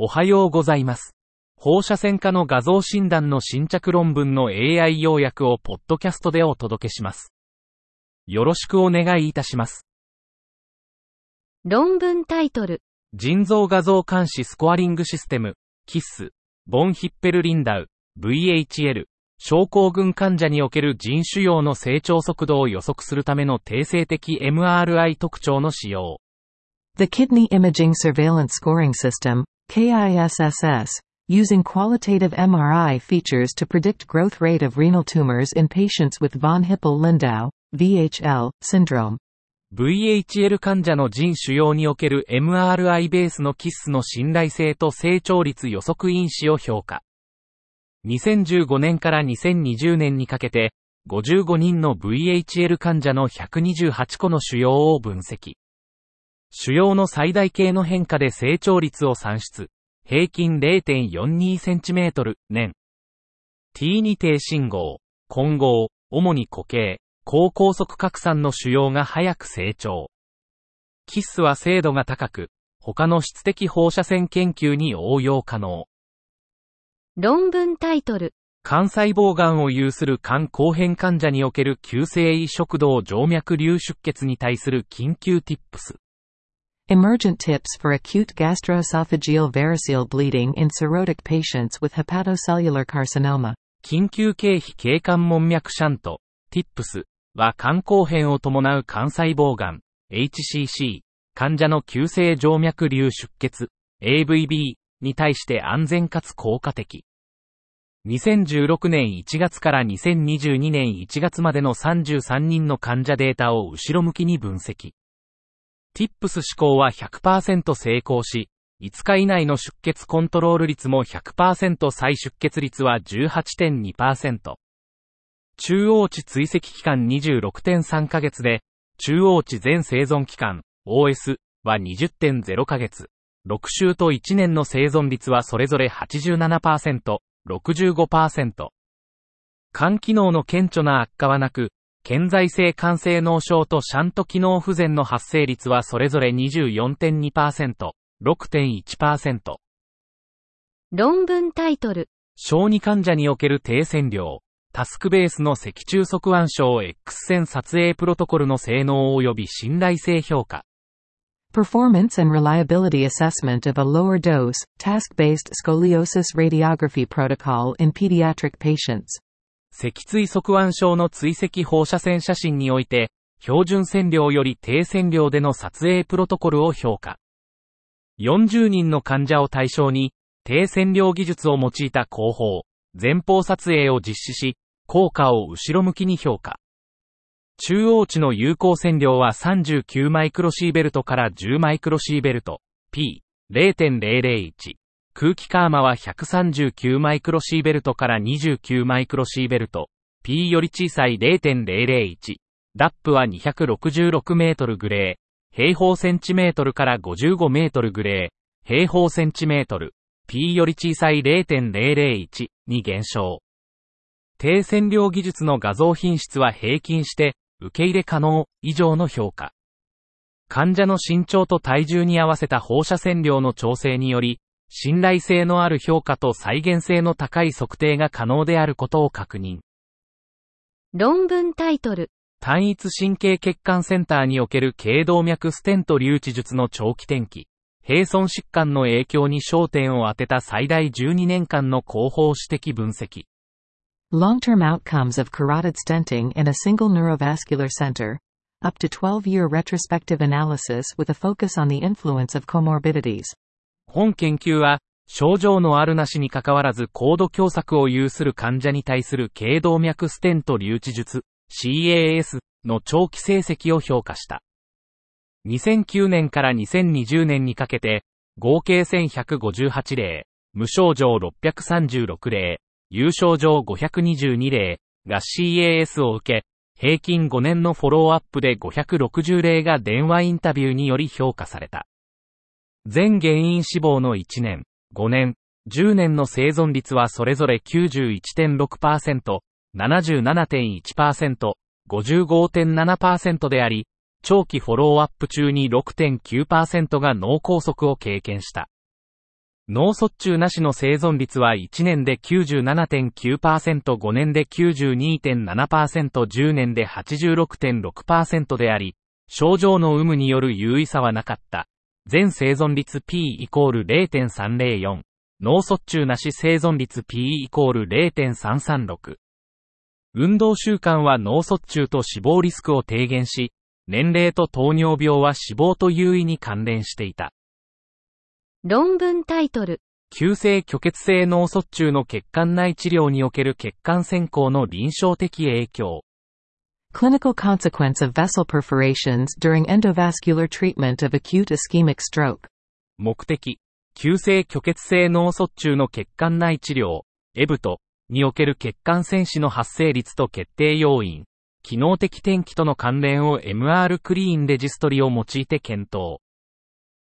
おはようございます。放射線科の画像診断の新着論文の AI 要約をポッドキャストでお届けします。よろしくお願いいたします。論文タイトル、腎臓画像監視スコアリングシステム、KISS、ボンヒッペルリンダウ、VHL、症候群患者における腎腫瘍の成長速度を予測するための定性的 MRI 特徴の使用。The Kidney Imaging Surveillance Scoring System, KISSS, using qualitative MRI features to predict growth rate of renal tumors in patients with von Hippel-Lindau, VHL, syndrome. VHL 患者の腎腫瘍における MRI ベースの KISS の信頼性と成長率予測因子を評価。2015年から2020年にかけて、55人の VHL 患者の128個の腫瘍を分析。腫瘍の最大形の変化で成長率を算出。平均 0.42cm 年。T2 低信号、混合、主に固形、高高速拡散の腫瘍が早く成長。キスは精度が高く、他の質的放射線研究に応用可能。論文タイトル、肝細胞がんを有する肝後変患者における急性胃食道静脈瘤出血に対する緊急 tips。Emergent tips for acute gastroesophageal variceal bleeding in cirrhotic patients with hepatocellular carcinoma. 緊急経費経管門脈シャント、tips は肝後変を伴う肝細胞がん、HCC、患者の急性静脈瘤出血、AVB に対して安全かつ効果的。2016年1月から2022年1月までの33人の患者データを後ろ向きに分析。TIPS 試行は100%成功し、5日以内の出血コントロール率も100%再出血率は18.2%。中央値追跡期間26.3ヶ月で、中央値全生存期間、OS は20.0ヶ月。6週と1年の生存率はそれぞれ87%、65%。肝機能の顕著な悪化はなく、顕在性肝性脳症とシャント機能不全の発生率はそれぞれ24.2%、6.1%。論文タイトル、小児患者における低線量、タスクベースの脊柱側腕症 X 線撮影プロトコルの性能及び信頼性評価。Performance and reliability assessment of a lower dose, task-based scoliosis radiography protocol in pediatric patients. 脊椎側腕症の追跡放射線写真において、標準線量より低線量での撮影プロトコルを評価。40人の患者を対象に、低線量技術を用いた後方、前方撮影を実施し、効果を後ろ向きに評価。中央値の有効線量は39マイクロシーベルトから10マイクロシーベルト、P0.001。空気カーマは139マイクロシーベルトから29マイクロシーベルト、P より小さい0.001。ダップは266メートルグレー、平方センチメートルから55メートルグレー、平方センチメートル、P より小さい0.001に減少。低線量技術の画像品質は平均して、受け入れ可能以上の評価。患者の身長と体重に合わせた放射線量の調整により、信頼性のある評価と再現性の高い測定が可能であることを確認。論文タイトル、単一神経血管センターにおける頸動脈ステント留置術の長期転機。並存疾患の影響に焦点を当てた最大12年間の広報指摘分析。Long-term outcomes of carotid stenting in a single neurovascular center. Up to 12-year retrospective analysis with a focus on the influence of comorbidities. 本研究は、症状のあるなしに関わらず高度狭窄を有する患者に対する頸動脈ステント留置術 CAS の長期成績を評価した。2009年から2020年にかけて、合計1158例、無症状636例、有症状522例が CAS を受け、平均5年のフォローアップで560例が電話インタビューにより評価された。全原因死亡の1年、5年、10年の生存率はそれぞれ91.6%、77.1%、55.7%であり、長期フォローアップ中に6.9%が脳梗塞を経験した。脳卒中なしの生存率は1年で97.9%、5年で92.7%、10年で86.6%であり、症状の有無による有意差はなかった。全生存率 P イコール0.304。脳卒中なし生存率 P イコール0.336。運動習慣は脳卒中と死亡リスクを低減し、年齢と糖尿病は死亡と優位に関連していた。論文タイトル。急性虚血性脳卒中の血管内治療における血管先行の臨床的影響。Clinical consequence of vessel perforations during endovascular treatment of acute ischemic stroke. 目的。急性虚血性脳卒中の血管内治療、エブトにおける血管戦士の発生率と決定要因、機能的転機との関連を MR クリーンレジストリを用いて検討。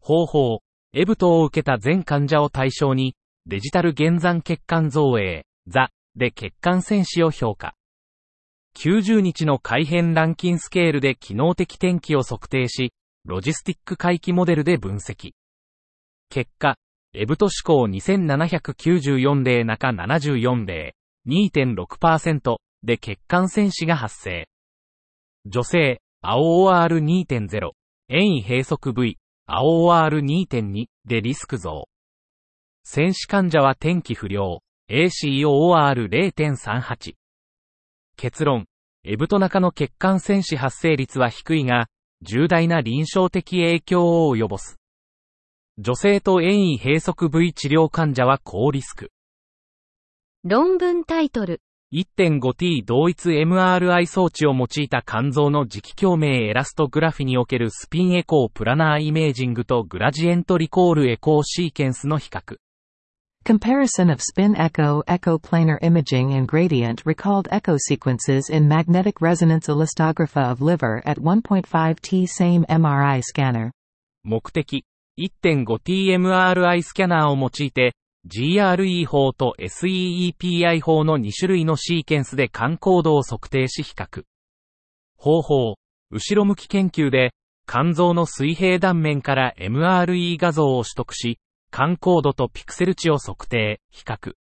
方法。エブトを受けた全患者を対象に、デジタル減残血管造影、ザ、で血管戦士を評価。90日の改変ランキンスケールで機能的転機を測定し、ロジスティック回帰モデルで分析。結果、エブト思考2794例中74例、2.6%で血管戦士が発生。女性、青 OR2.0、遠位閉塞部位、青 OR2.2 でリスク増。戦士患者は天気不良、ACOR0.38。結論、エブト中の血管戦士発生率は低いが、重大な臨床的影響を及ぼす。女性と遠位閉塞部位治療患者は高リスク。論文タイトル。1.5T 同一 MRI 装置を用いた肝臓の磁気共鳴エラストグラフィにおけるスピンエコープラナーイメージングとグラジエントリコールエコーシーケンスの比較。Comparison of spin echo, echo planar imaging and gradient recalled echo sequences in magnetic resonance elastography of liver at 1.5T same MRI scanner. 目的、1.5T MRI スキャナーを用いて、GRE 法と SEEPI 法の2種類のシーケンスで肝高度を測定し比較。方法、後ろ向き研究で、肝臓の水平断面から MRE 画像を取得し、肝高度とピクセル値を測定、比較。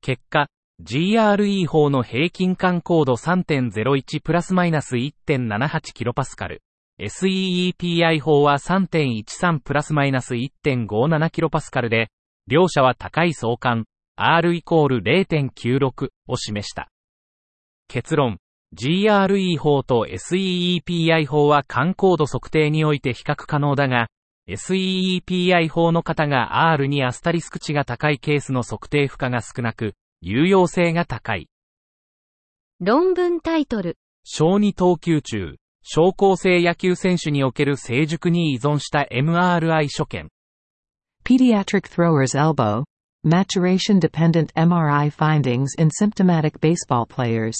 結果、GRE 法の平均肝高度3.01プラスマイナス 1.78kPa、SEEPI 法は3.13プラスマイナス 1.57kPa で、両者は高い相関、R イコール0.96を示した。結論、GRE 法と SEEPI 法は肝高度測定において比較可能だが、SEEPI 法の方が R にアスタリスク値が高いケースの測定負荷が少なく、有用性が高い。論文タイトル。小児投球中、小高生野球選手における成熟に依存した MRI 所見。Pediatric thrower's elbow. Maturation dependent MRI findings in symptomatic baseball players.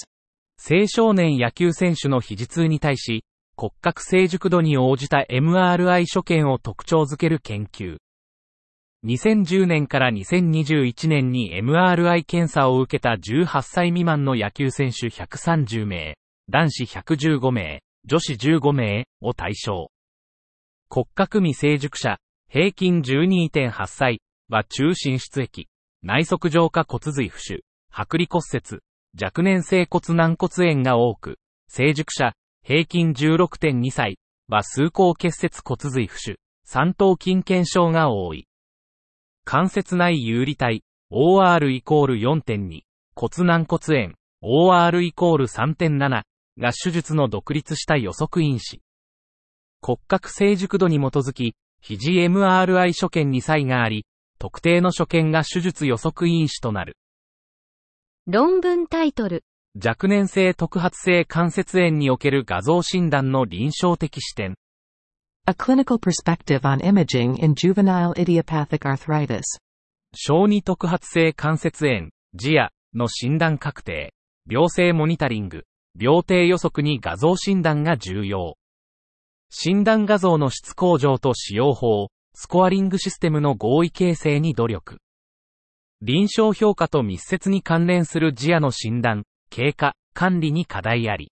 青少年野球選手の肘痛に対し、骨格成熟度に応じた MRI 所見を特徴づける研究。2010年から2021年に MRI 検査を受けた18歳未満の野球選手130名、男子115名、女子15名を対象。骨格未成熟者、平均12.8歳は中心出液、内側上下骨髄浮腫、剥離骨折、若年性骨軟骨炎が多く、成熟者、平均16.2歳は数高結節骨髄浮腫、三頭筋腱症が多い。関節内有利体、OR イコール4.2、骨軟骨炎、OR イコール3.7が手術の独立した予測因子。骨格成熟度に基づき、肘 MRI 所見に差異があり、特定の所見が手術予測因子となる。論文タイトル。若年性特発性関節炎における画像診断の臨床的視点。A clinical perspective on imaging in juvenile idiopathic arthritis. 小児特発性関節炎、ジアの診断確定、病性モニタリング、病定予測に画像診断が重要。診断画像の質向上と使用法、スコアリングシステムの合意形成に努力。臨床評価と密接に関連するジアの診断、経過、管理に課題あり。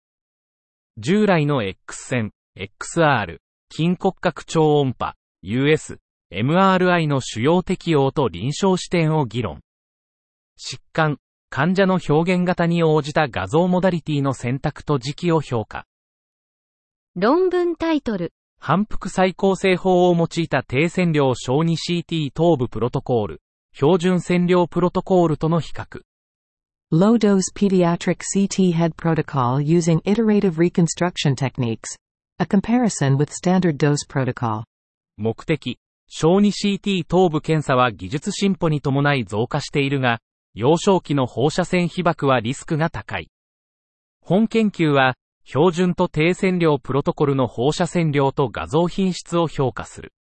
従来の X 線、XR、筋骨格超音波、US、MRI の主要適用と臨床視点を議論。疾患、患者の表現型に応じた画像モダリティの選択と時期を評価。論文タイトル。反復再構成法を用いた低線量小児 CT 頭部プロトコール、標準線量プロトコールとの比較。Low dose pediatric CT head protocol using iterative reconstruction techniques. A comparison with standard dose protocol. 目的、小児 CT 頭部検査は技術進歩に伴い増加しているが、幼少期の放射線被曝はリスクが高い。本研究は、標準と低線量プロトコルの放射線量と画像品質を評価する。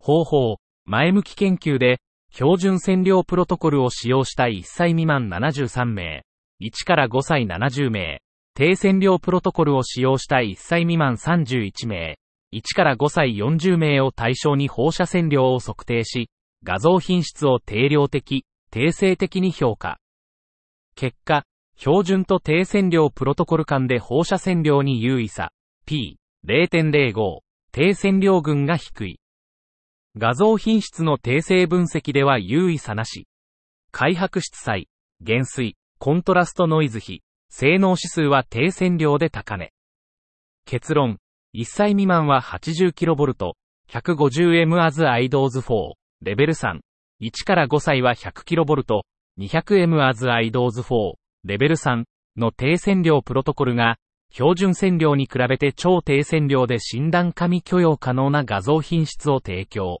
方法、前向き研究で、標準線量プロトコルを使用した1歳未満73名、1から5歳70名、低線量プロトコルを使用した1歳未満31名、1から5歳40名を対象に放射線量を測定し、画像品質を定量的、定性的に評価。結果、標準と低線量プロトコル間で放射線量に優位差、P0.05、低線量群が低い。画像品質の定性分析では優位差なし。開白質彩、減衰、コントラストノイズ比、性能指数は低線量で高値。結論、1歳未満は 80kV、150M as IDOS 4、レベル3。1から5歳は 100kV、200M as IDOS 4、レベル3の低線量プロトコルが、標準線量に比べて超低線量で診断加味許容可能な画像品質を提供。